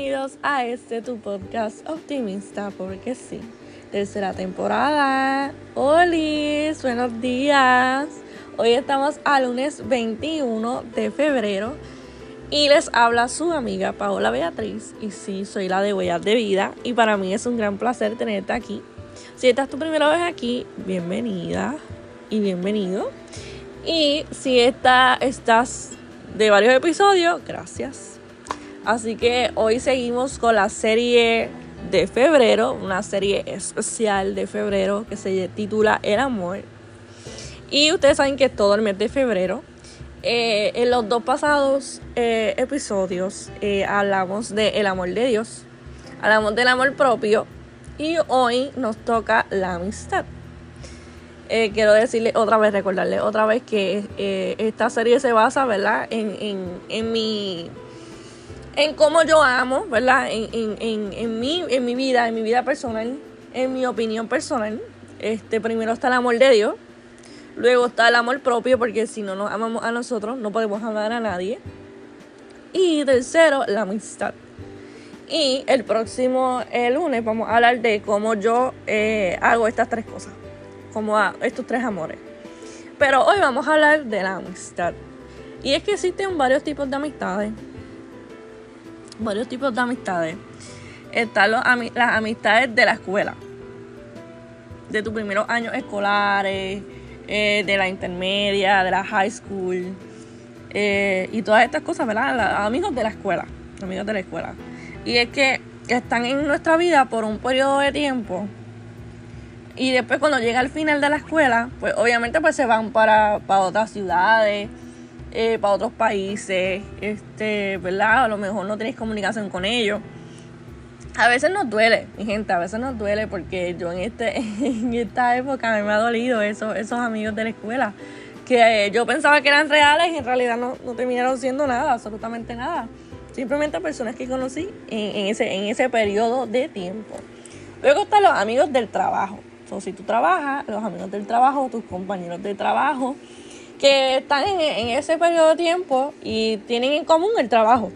bienvenidos a este tu podcast optimista, porque sí, tercera temporada. Hola, buenos días. Hoy estamos a lunes 21 de febrero y les habla su amiga Paola Beatriz. Y sí, soy la de Huellas de Vida y para mí es un gran placer tenerte aquí. Si esta es tu primera vez aquí, bienvenida y bienvenido. Y si esta, estás de varios episodios, gracias. Así que hoy seguimos con la serie de febrero, una serie especial de febrero que se titula El amor. Y ustedes saben que es todo el mes de febrero. Eh, en los dos pasados eh, episodios eh, hablamos del amor de Dios, hablamos del amor propio y hoy nos toca la amistad. quiero decirle otra vez, recordarle otra vez que esta serie se basa, ¿verdad? En, en, en mi en cómo yo amo, ¿verdad? En, en, en, mi, en mi vida, en mi vida personal, en mi opinión personal. Este, primero está el amor de Dios, luego está el amor propio, porque si no nos amamos a nosotros, no podemos amar a nadie. Y tercero, la amistad. Y el próximo el lunes vamos a hablar de cómo yo eh, hago estas tres cosas, como estos tres amores. Pero hoy vamos a hablar de la amistad. Y es que existen varios tipos de amistades varios tipos de amistades. Están las amistades de la escuela, de tus primeros años escolares, eh, de la intermedia, de la high school eh, y todas estas cosas, ¿verdad? amigos de la escuela, amigos de la escuela. Y es que están en nuestra vida por un periodo de tiempo y después cuando llega el final de la escuela, pues obviamente pues se van para, para otras ciudades, eh, para otros países, este, ¿verdad? A lo mejor no tienes comunicación con ellos. A veces nos duele, mi gente, a veces nos duele porque yo en, este, en esta época me ha dolido eso, esos amigos de la escuela que eh, yo pensaba que eran reales y en realidad no, no terminaron siendo nada, absolutamente nada. Simplemente personas que conocí en, ese, en ese periodo de tiempo. Luego están los amigos del trabajo. O si tú trabajas, los amigos del trabajo, tus compañeros de trabajo, que están en, ese periodo de tiempo y tienen en común el trabajo.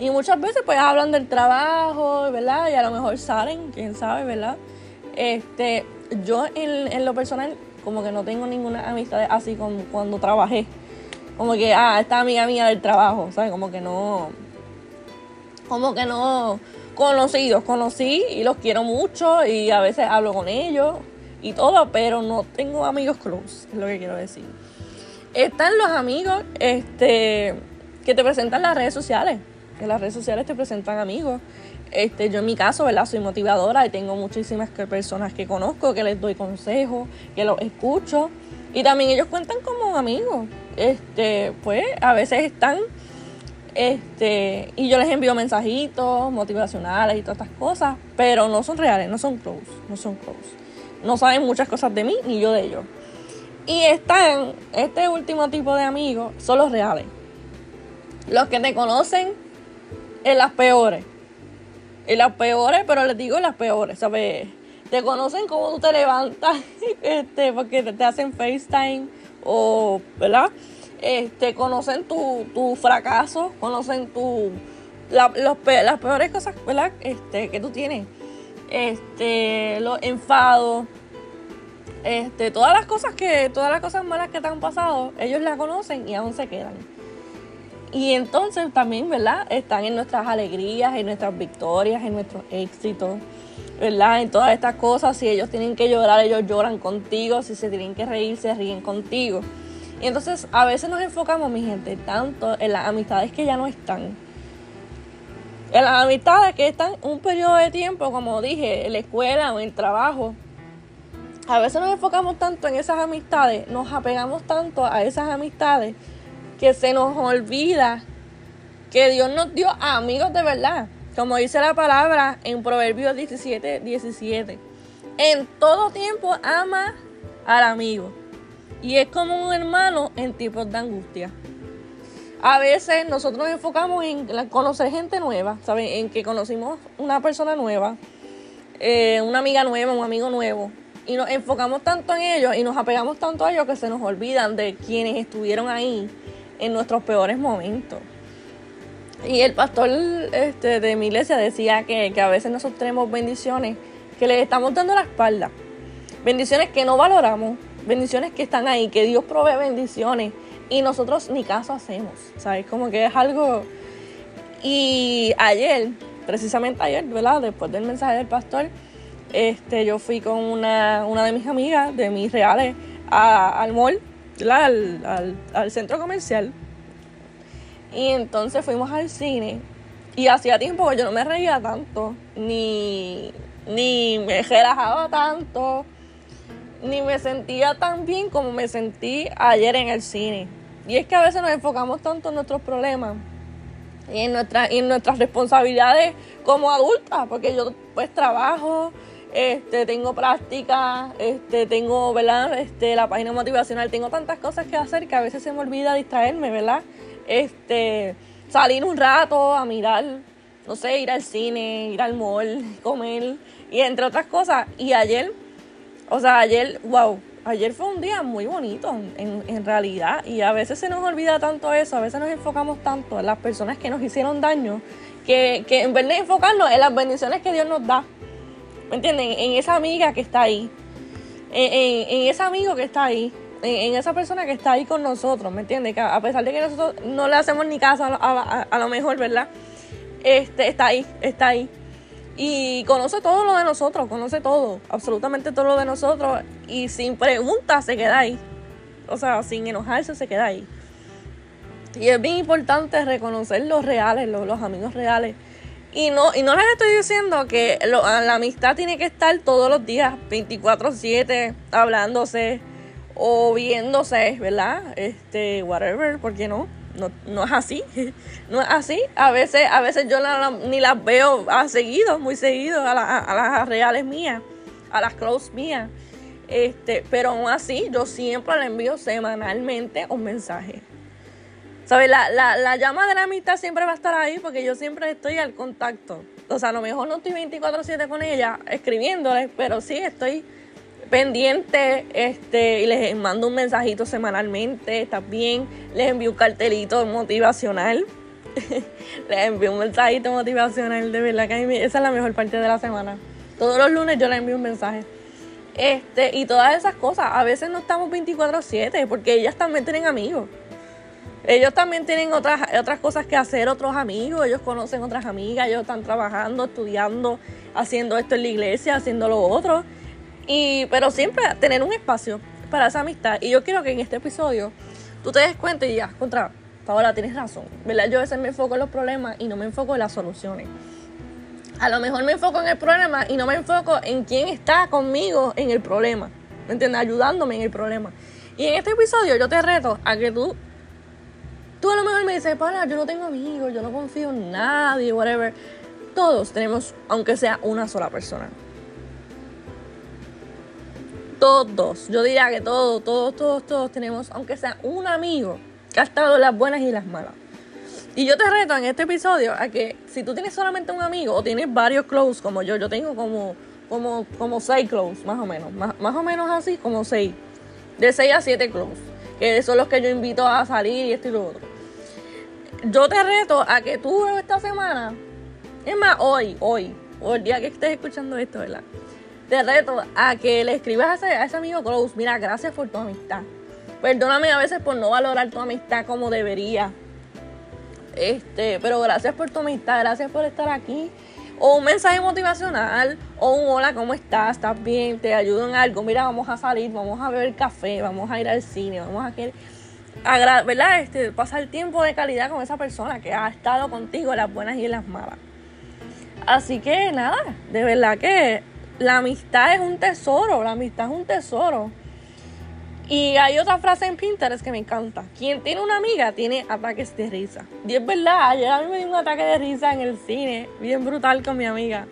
Y muchas veces pues hablan del trabajo, ¿verdad? Y a lo mejor salen, quién sabe, ¿verdad? Este, yo en, lo personal como que no tengo ninguna amistad así como cuando trabajé. Como que, ah, esta amiga mía del trabajo, ¿sabes? Como que no... Como que no conocidos, conocí y los quiero mucho y a veces hablo con ellos y todo, pero no tengo amigos close, es lo que quiero decir. Están los amigos este, que te presentan las redes sociales. En las redes sociales te presentan amigos. Este, yo en mi caso, ¿verdad? Soy motivadora y tengo muchísimas personas que conozco, que les doy consejos, que los escucho. Y también ellos cuentan como amigos. Este, pues a veces están este, y yo les envío mensajitos motivacionales y todas estas cosas, pero no son reales, no son close, no son close no saben muchas cosas de mí ni yo de ellos. Y están, este último tipo de amigos son los reales. Los que te conocen en las peores. En las peores, pero les digo en las peores, ¿sabes? Te conocen cómo tú te levantas, este, porque te hacen FaceTime o, ¿verdad? Este, conocen tu, tu fracaso, conocen tu, las peores cosas, ¿verdad? Este, que tú tienes este, los enfados, este, todas las cosas que, todas las cosas malas que te han pasado, ellos las conocen y aún se quedan. Y entonces también, ¿verdad? Están en nuestras alegrías, en nuestras victorias, en nuestros éxitos, ¿verdad? En todas estas cosas, si ellos tienen que llorar, ellos lloran contigo, si se tienen que reír, se ríen contigo. Y entonces a veces nos enfocamos, mi gente, tanto en las amistades que ya no están en las amistades que están un periodo de tiempo, como dije, en la escuela o en el trabajo, a veces nos enfocamos tanto en esas amistades, nos apegamos tanto a esas amistades, que se nos olvida que Dios nos dio amigos de verdad. Como dice la palabra en Proverbios 17, 17. En todo tiempo ama al amigo. Y es como un hermano en tiempos de angustia a veces nosotros nos enfocamos en conocer gente nueva, ¿saben? En que conocimos una persona nueva, eh, una amiga nueva, un amigo nuevo. Y nos enfocamos tanto en ellos y nos apegamos tanto a ellos que se nos olvidan de quienes estuvieron ahí en nuestros peores momentos. Y el pastor este, de mi iglesia decía que, que a veces nosotros tenemos bendiciones que le estamos dando la espalda. Bendiciones que no valoramos, bendiciones que están ahí, que Dios provee bendiciones y nosotros ni caso hacemos, ¿sabes? Como que es algo... Y ayer, precisamente ayer, ¿verdad? Después del mensaje del pastor, este, yo fui con una, una de mis amigas, de mis reales, al mall, al, al centro comercial. Y entonces fuimos al cine. Y hacía tiempo que yo no me reía tanto, ni, ni me relajaba tanto, ni me sentía tan bien como me sentí ayer en el cine. Y es que a veces nos enfocamos tanto en nuestros problemas y en, nuestra, en nuestras responsabilidades como adultas, porque yo pues trabajo, este, tengo práctica, este, tengo, ¿verdad? Este, la página motivacional, tengo tantas cosas que hacer que a veces se me olvida distraerme, ¿verdad? Este, salir un rato a mirar, no sé, ir al cine, ir al mall, comer, y entre otras cosas. Y ayer, o sea, ayer, wow, ayer fue un día muy bonito en, realidad y a veces se nos olvida tanto eso, a veces nos enfocamos tanto en las personas que nos hicieron daño que, en vez de enfocarnos en las bendiciones que Dios nos da, ¿me entienden? En esa amiga que está ahí, en, ese amigo que está ahí, en, esa persona que está ahí con nosotros, ¿me entiendes? Que a pesar de que nosotros no le hacemos ni caso a, a lo mejor, ¿verdad? Este, está ahí, está ahí y conoce todo lo de nosotros, conoce todo, absolutamente todo lo de nosotros y sin preguntas se queda ahí. O sea, sin enojarse se queda ahí. Y es bien importante reconocer los reales, los, amigos reales. Y no, y no les estoy diciendo que la amistad tiene que estar todos los días, 24-7, hablándose o viéndose, ¿verdad? Este, whatever, ¿por qué no? No, no es así, no es así. A veces, a veces yo ni las veo a seguido, muy seguido, a, las reales mías, a las close mías. Este, pero aún así, yo siempre le envío semanalmente un mensaje. ¿Sabes? La, la, la llama de la amistad siempre va a estar ahí porque yo siempre estoy al contacto. O sea, a lo mejor no estoy 24-7 con ella escribiéndole, pero sí estoy pendiente este, y les mando un mensajito semanalmente, bien, les envío un cartelito motivacional. les envío un mensajito motivacional, de verdad que esa es la mejor parte de la semana. Todos los lunes yo les envío un mensaje. Este, y todas esas cosas, a veces no estamos 24/7 porque ellas también tienen amigos. Ellos también tienen otras, otras cosas que hacer, otros amigos, ellos conocen otras amigas, ellos están trabajando, estudiando, haciendo esto en la iglesia, haciendo lo otro. Pero siempre tener un espacio para esa amistad. Y yo quiero que en este episodio tú te des cuenta y digas, contra, Paola, tienes razón. ¿Verdad? Yo a veces me enfoco en los problemas y no me enfoco en las soluciones. A lo mejor me enfoco en el problema y no me enfoco en quién está conmigo en el problema. ¿Me entiendes? Ayudándome en el problema. Y en este episodio yo te reto a que tú, tú a lo mejor me dices, Paola, yo no tengo amigos, yo no confío en nadie, whatever. Todos tenemos, aunque sea una sola persona todos, yo diría que todos, todos, todos, todos tenemos, aunque sea un amigo que ha estado las buenas y las malas. Y yo te reto en este episodio a que si tú tienes solamente un amigo o tienes varios close como yo, yo tengo como, como, como seis close, más o menos, más, más o menos así, como seis, de seis a siete close, que son los que yo invito a salir y esto y lo otro. Yo te reto a que tú esta semana, es más, hoy, hoy, o el día que estés escuchando esto, ¿verdad? Te reto a que le escribas a ese, amigo close, mira, gracias por tu amistad. Perdóname a veces por no valorar tu amistad como debería. Este, pero gracias por tu amistad, gracias por estar aquí. O un mensaje motivacional, o un hola, ¿cómo estás? ¿Estás bien? ¿Te ayudo en algo? Mira, vamos a salir, vamos a beber café, vamos a ir al cine, vamos a querer, ¿verdad? Este, pasar tiempo de calidad con esa persona que ha estado contigo en las buenas y en las malas. Así que nada, de verdad que la amistad es un tesoro, la amistad es un tesoro. Y hay otra frase en Pinterest que me encanta. Quien tiene una amiga tiene ataques de risa. Y es verdad, ayer a mí me dio un ataque de risa en el cine, bien brutal con mi amiga.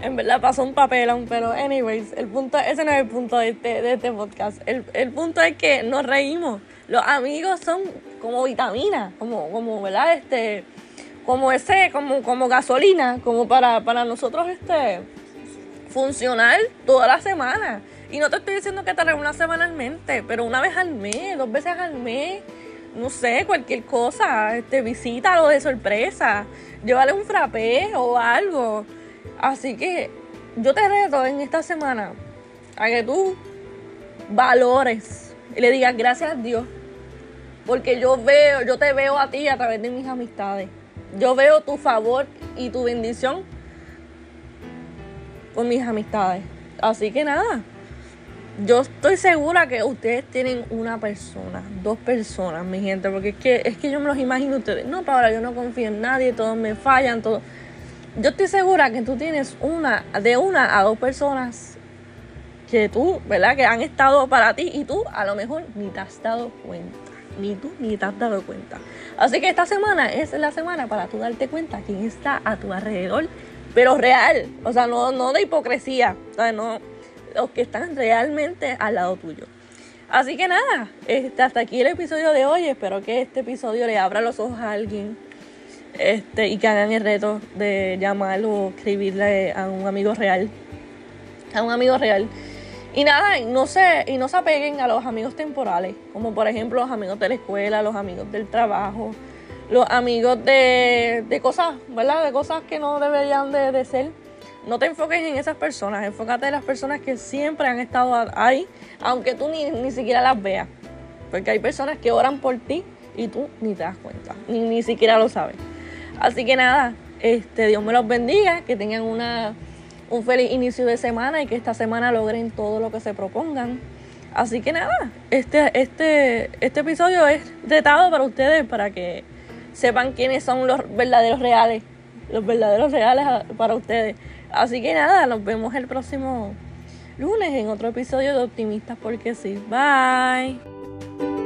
En verdad pasó un papelón, pero anyways, el punto, ese no es el punto de este, de este podcast. El, el, punto es que nos reímos. Los amigos son como vitamina, como, como, ¿verdad? Este, como ese, como, como gasolina, como para, para nosotros, este funcional toda la semana. Y no te estoy diciendo que te reúnas semanalmente, pero una vez al mes, dos veces al mes, no sé, cualquier cosa, este, visítalo de sorpresa, llévale un frappé o algo. Así que yo te reto en esta semana a que tú valores y le digas gracias a Dios. Porque yo veo, yo te veo a ti a través de mis amistades. Yo veo tu favor y tu bendición con mis amistades. Así que nada, yo estoy segura que ustedes tienen una persona, dos personas, mi gente, porque es que, es que yo me los imagino ustedes. No, Paola, yo no confío en nadie, todos me fallan, todo. Yo estoy segura que tú tienes una, de una a dos personas que tú, ¿verdad? Que han estado para ti y tú a lo mejor ni te has dado cuenta. Ni tú ni te has dado cuenta. Así que esta semana es la semana para tú darte cuenta quién está a tu alrededor, pero real. O sea, no, no de hipocresía. O sea, no los que están realmente al lado tuyo. Así que nada, este, hasta aquí el episodio de hoy. Espero que este episodio le abra los ojos a alguien este, y que hagan el reto de llamar o escribirle a un amigo real. A un amigo real. Y nada, no se, y no se apeguen a los amigos temporales, como por ejemplo los amigos de la escuela, los amigos del trabajo, los amigos de, de cosas, ¿verdad? De cosas que no deberían de, de ser no te enfoques en esas personas, enfócate en las personas que siempre han estado ahí, aunque tú ni, ni siquiera las veas. Porque hay personas que oran por ti y tú ni te das cuenta, ni, ni siquiera lo sabes. Así que nada, este, Dios me los bendiga, que tengan una, un feliz inicio de semana y que esta semana logren todo lo que se propongan. Así que nada, este, este, este episodio es retado para ustedes, para que sepan quiénes son los verdaderos reales, los verdaderos reales para ustedes. Así que nada, nos vemos el próximo lunes en otro episodio de Optimistas porque sí. Bye.